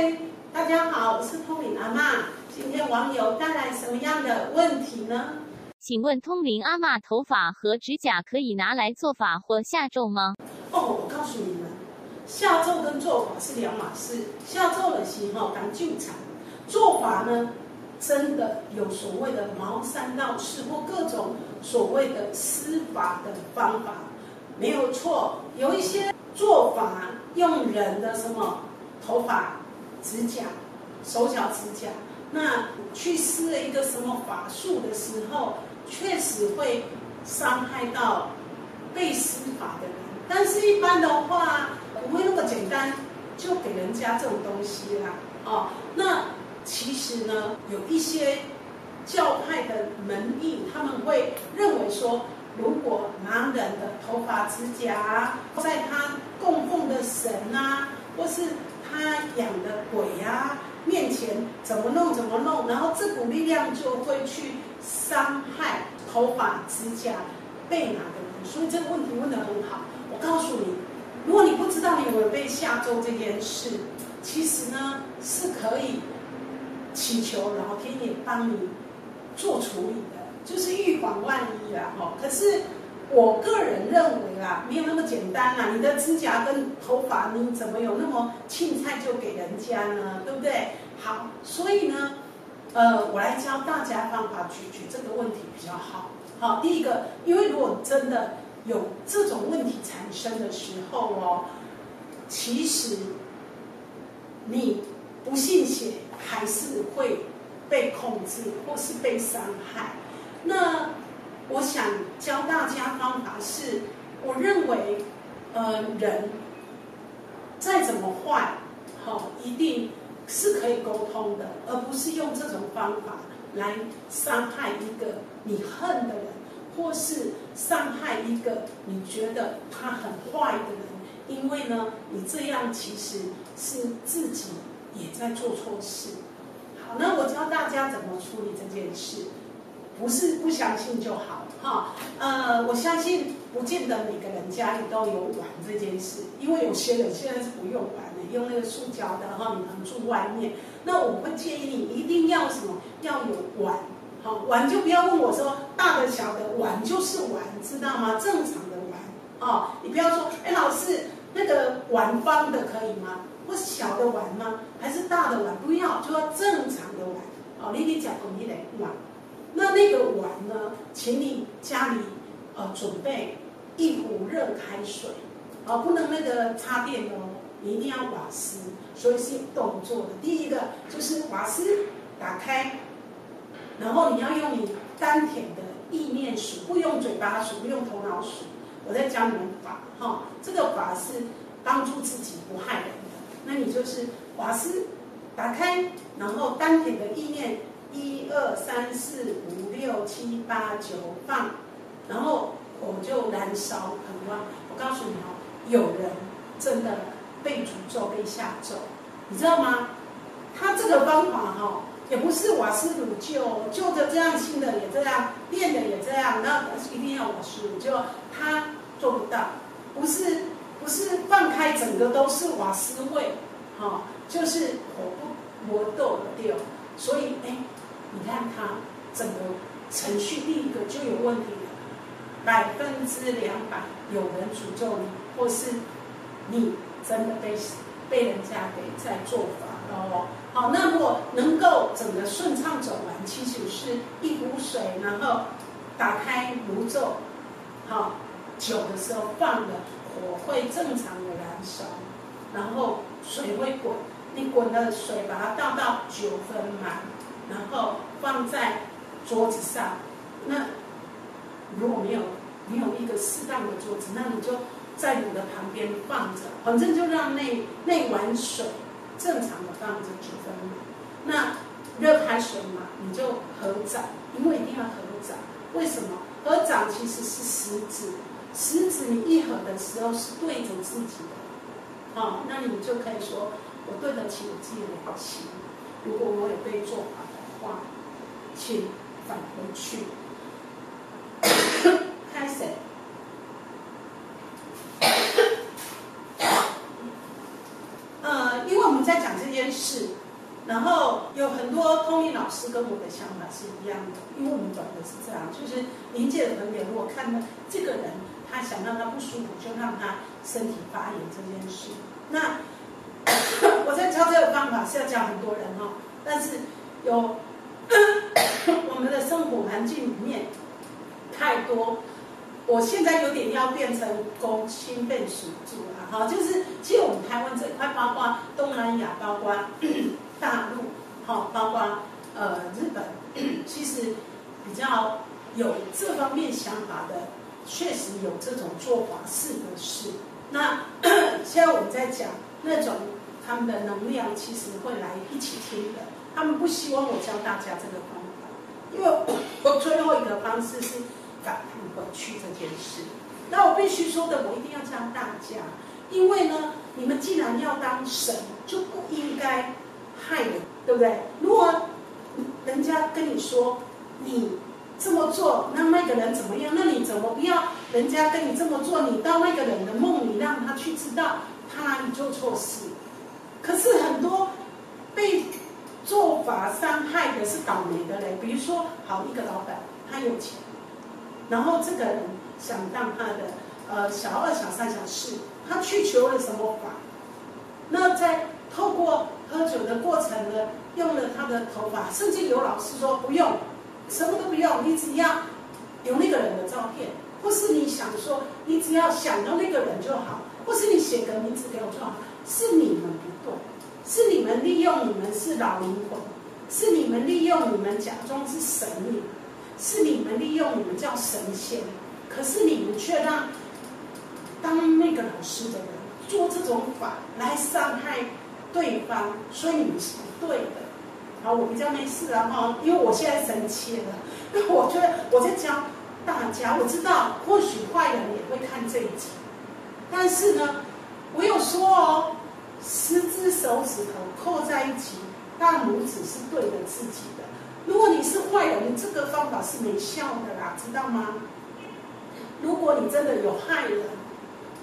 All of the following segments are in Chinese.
嗨，大家好，我是通灵阿妈。今天网友带来什么样的问题呢？请问通灵阿妈头发和指甲可以拿来做法或下咒吗？哦，我告诉你们，下咒跟做法是两码事。下咒的时候当救场，做法呢，真的有所谓的茅山道士或各种所谓的施法的方法，没有错。有一些做法用人的什么头发、指甲、手脚指甲，那去施了一个什么法术的时候，确实会伤害到被施法的人。但是，一般的话，不会那么简单就给人家这种东西啦。哦，那其实呢，有一些教派的门艺，他们会认为说，如果拿人的头发、指甲，在他供奉的神啊，或是他养的鬼啊面前，怎么弄怎么弄，然后这股力量就会去伤害头发、指甲被拿的人。所以这个问题问得很好。我告诉你，如果你不知道你有没有被下咒这件事，其实呢是可以祈求老天爷帮你做处理的，就是预防万一啊。哈，可是我个人认为啦，没有那么简单啦。你的指甲跟头发，你怎么有那么青菜就给人家呢？对不对？好，所以呢，呃，我来教大家方法解决这个问题比较好。好，第一个，因为如果真的。有这种问题产生的时候哦，其实你不信邪还是会被控制或是被伤害。那我想教大家方法是，我认为，呃，人再怎么坏，好，一定是可以沟通的，而不是用这种方法来伤害一个你恨的人。或是伤害一个你觉得他很坏的人，因为呢，你这样其实是自己也在做错事。好，那我教大家怎么处理这件事，不是不相信就好哈。呃，我相信不见得每个人家里都有碗这件事，因为有些人现在是不用碗的，用那个塑胶的，哈你能住外面。那我会建议你一定要什么，要有碗。好碗就不要问我说大的小的碗就是碗，知道吗？正常的碗哦，你不要说哎，老师那个碗方的可以吗？或小的碗吗？还是大的碗？不要，就要正常的碗哦。你得讲你得碗，那那个碗呢？请你家里呃准备一壶热开水哦，不能那个插电哦，你一定要瓦斯，所以是动作的。第一个就是瓦斯打开。然后你要用你丹田的意念数，不用嘴巴数，不用头脑数。我在教你们法，哈，这个法是帮助自己不害人的。那你就是瓦斯打开，然后丹田的意念，一二三四五六七八九放，然后火就燃烧很旺。我告诉你哦，有人真的被诅咒、被下咒，你知道吗？他这个方法哈。也不是瓦斯炉旧旧的这样，新的也这样，电的也这样，那一定要瓦斯炉就，他做不到。不是不是放开整个都是瓦斯味，哈，就是火不磨豆的掉。所以哎，你看他整个程序第一个就有问题了，百分之两百有人诅咒你，或是你真的被被人家给在做法了哦。好，那如果能够整个顺畅走完，其实是一壶水，然后打开炉灶，好，酒的时候放的火会正常的燃烧，然后水会滚，你滚的水把它倒到九分满，然后放在桌子上。那如果没有没有一个适当的桌子，那你就在你的旁边放着，反正就让那那碗水。正常的放着九分满，那热开水嘛，你就合掌，因为一定要合掌。为什么？合掌其实是食指，食指你一合的时候是对着自己的，好，那你就可以说，我对得起我自己的良心。如果我有被做法的话，请返回去。开始。呃，因为我们在讲这件事，然后有很多通灵老师跟我的想法是一样的，因为我们懂的是这样，就是临界的朋友如果看到这个人，他想让他不舒服，就让他身体发炎这件事。那我在教这个方法是要教很多人哦，但是有 我们的生活环境里面太多。我现在有点要变成公亲被属住了哈，就是其实我们台湾这一块，包括东南亚，包括 大陆，好，包括呃日本，其实比较有这方面想法的，确实有这种做法是的是。那 现在我们在讲那种他们的能量，其实会来一起听的，他们不希望我教大家这个方法，因为我最后一个方式是。反弹回去这件事，那我必须说的，我一定要教大家，因为呢，你们既然要当神，就不应该害人，对不对？如果人家跟你说你这么做让那个人怎么样，那你怎么不要人家跟你这么做？你到那个人的梦里，让他去知道他哪里做错事。可是很多法伤害的是倒霉的人，比如说，好一个老板，他有钱。然后这个人想当他的呃小二、小三、小四，他去求了什么法？那在透过喝酒的过程呢，用了他的头发，甚至有老师说不用，什么都不用，你只要有那个人的照片，或是你想说，你只要想到那个人就好，或是你写个名字给我就好。是你们不对，是你们利用你们是老灵魂，是你们利用你们假装是神灵。是你们利用你们叫神仙，可是你们却让当那个老师的人做这种法来伤害对方，所以你们是不对的。好，我比较没事了哈，因为我现在生气了。那 我觉得我在教大家，我知道或许坏人也会看这一集，但是呢，我有说哦，十只手指头扣在一起，大拇指是对着自己的。如果你是坏人，这个方法是没效的啦，知道吗？如果你真的有害人，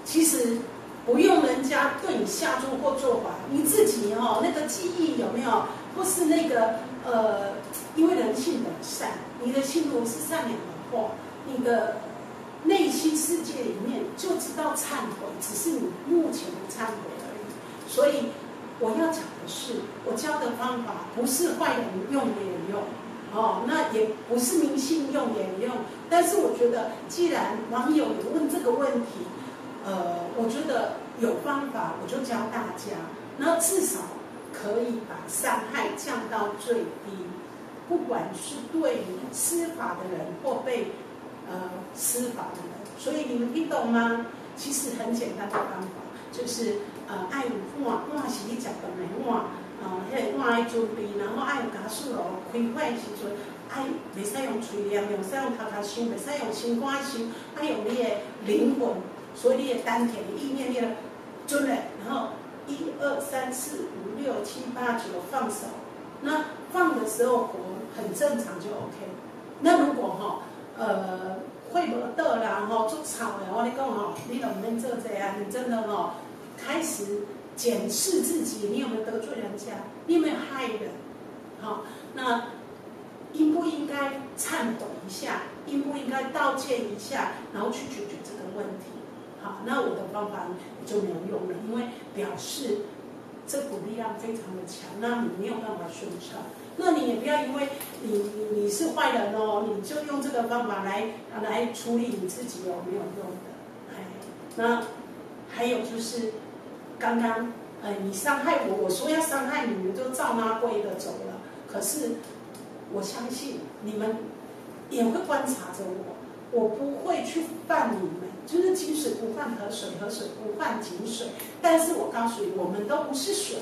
其实不用人家对你下注或做法，你自己哦，那个记忆有没有，或是那个呃，因为人性本善，你的心如是善良的话，你的内心世界里面就知道忏悔，只是你目前的忏悔。所以。我要讲的是，我教的方法不是坏人用也用，哦，那也不是明星用也用。但是我觉得，既然网友有问这个问题，呃，我觉得有方法，我就教大家。那至少可以把伤害降到最低，不管是对于施法的人或被呃施法的人。所以你们听懂吗？其实很简单的方法就是。呃，爱有碗，碗是你食饭的碗，呃，迄个碗爱准备，然后爱有加速咯，开饭的时阵，爱袂使用嘴念，用使用头壳想，袂使用心肝想，爱用你的灵魂，所以你的丹田的意念，你的准嘞，然后一二三四五六七八九放手，那放的时候活很正常就 OK。那如果哈，呃，会无倒啦，吼，做吵的，我跟你讲吼，你都唔免做这啊，你真的吼。开始检视自己，你有没有得罪人家？你有没有害人？好，那应不应该颤抖一下？应不应该道歉一下？然后去解决这个问题？好，那我的方法就没有用了，因为表示这股力量非常的强，那你没有办法顺畅。那你也不要因为你你你是坏人哦，你就用这个方法来来处理你自己哦，没有用的。哎，那还有就是。刚刚，呃，你伤害我，我说要伤害你们，就照妈规的走了。可是，我相信你们也会观察着我，我不会去犯你们，就是井水不犯河水，河水不犯井水。但是我告诉你，我们都不是水，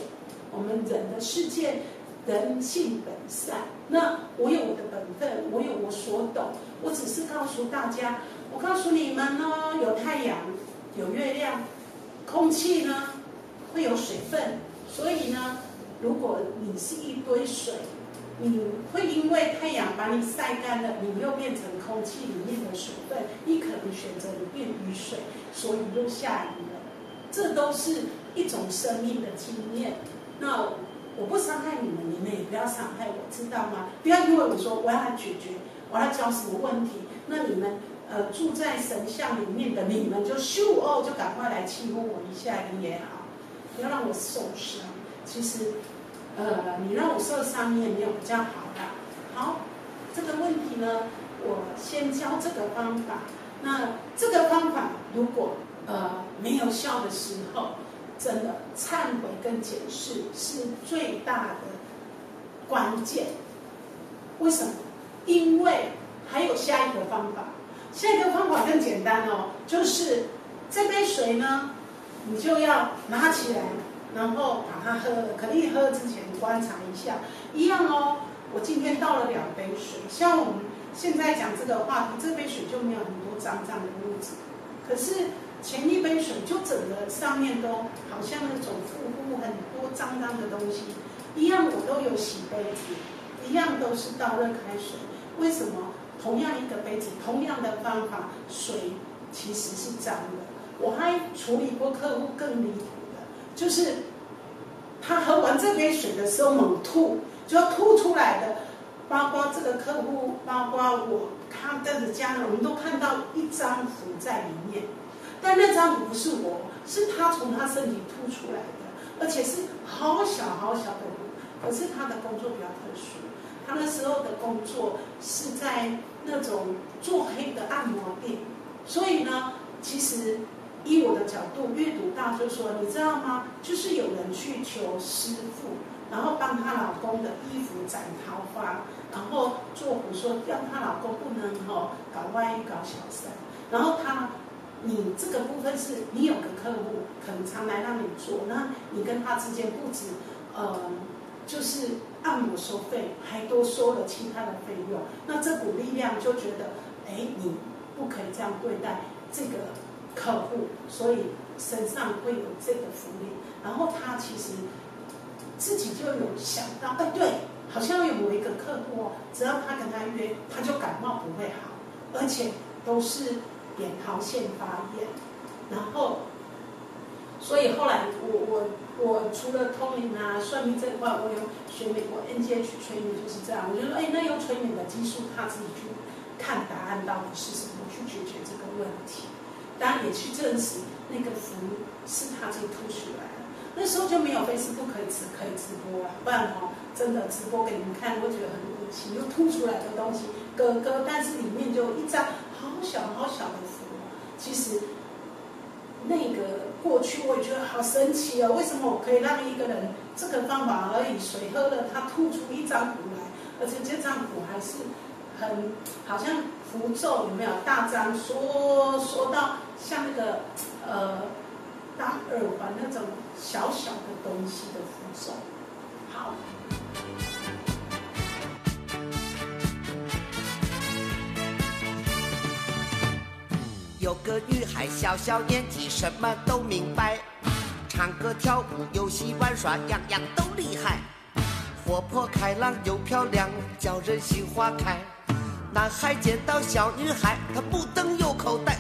我们人的世界，人性本善。那我有我的本分，我有我所懂，我只是告诉大家，我告诉你们呢，有太阳，有月亮，空气呢。会有水分，所以呢，如果你是一堆水，你会因为太阳把你晒干了，你又变成空气里面的水分，你可能选择你变雨水，所以又下雨了。这都是一种生命的经验。那我不伤害你们，你们也不要伤害我，知道吗？不要因为我说我要解决，我要教什么问题，那你们呃住在神像里面的你们就咻哦，就赶快来欺负我一下也好，不要让我受伤。其实，呃，你让我受伤，也没有比较好的。好，这个问题呢，我先教这个方法。那这个方法如果呃没有效的时候，真的忏悔跟解释是最大的关键。为什么？因为还有下一个方法，下一个方法更简单哦，就是这杯水呢，你就要拿起来，然后把它喝了。可以喝之前观察一下，一样哦。我今天倒了两杯水，像我们现在讲这个话题，这杯水就没有很多脏脏的物质，可是。前一杯水就整个上面都好像那种浮浮很多脏脏的东西一样，我都有洗杯子，一样都是倒热开水。为什么同样一个杯子，同样的方法，水其实是脏的？我还处理过客户更离谱的，就是他喝完这杯水的时候猛吐，就要吐出来的，包括这个客户，包括我，他的家人，我们都看到一张符在里面。但那张符不是我，是他从他身体吐出来的，而且是好小好小的可是他的工作比较特殊，他那时候的工作是在那种做黑的按摩店，所以呢，其实以我的角度阅读到就说，你知道吗？就是有人去求师傅，然后帮她老公的衣服斩桃花，然后做符说让她老公不能吼搞外遇搞小三，然后她。你这个部分是你有个客户可能常来让你做，那你跟他之间不止，呃，就是按摩收费，还多收了其他的费用。那这股力量就觉得，哎，你不可以这样对待这个客户，所以身上会有这个福利。然后他其实自己就有想到，哎，对，好像有某一个客户哦，只要他跟他约，他就感冒不会好，而且都是。扁桃腺发炎，然后，所以后来我我我除了通灵啊、算命这块，我有学美国 NGH 催眠就是这样。我就说，哎，那用催眠的技术，他自己去看答案到底是什么，去解决这个问题。当然也去证实那个符是他自己吐出来的。那时候就没有 Facebook 可以直可以直播啊，不然哦，真的直播给你们看，会觉得很恶心，又吐出来的东西，哥哥，但是里面就一张。好小好小的符，其实那个过去我也觉得好神奇哦。为什么我可以让一个人这个方法而已，水喝了他吐出一张符来，而且这张符还是很好像符咒有没有大张说说到像那个呃当耳环那种小小的东西的扶手，好。有个女孩，小小年纪，什么都明白，唱歌跳舞、游戏玩耍，样样都厉害，活泼开朗又漂亮，叫人心花开。男孩见到小女孩，他不等有口袋，：“。”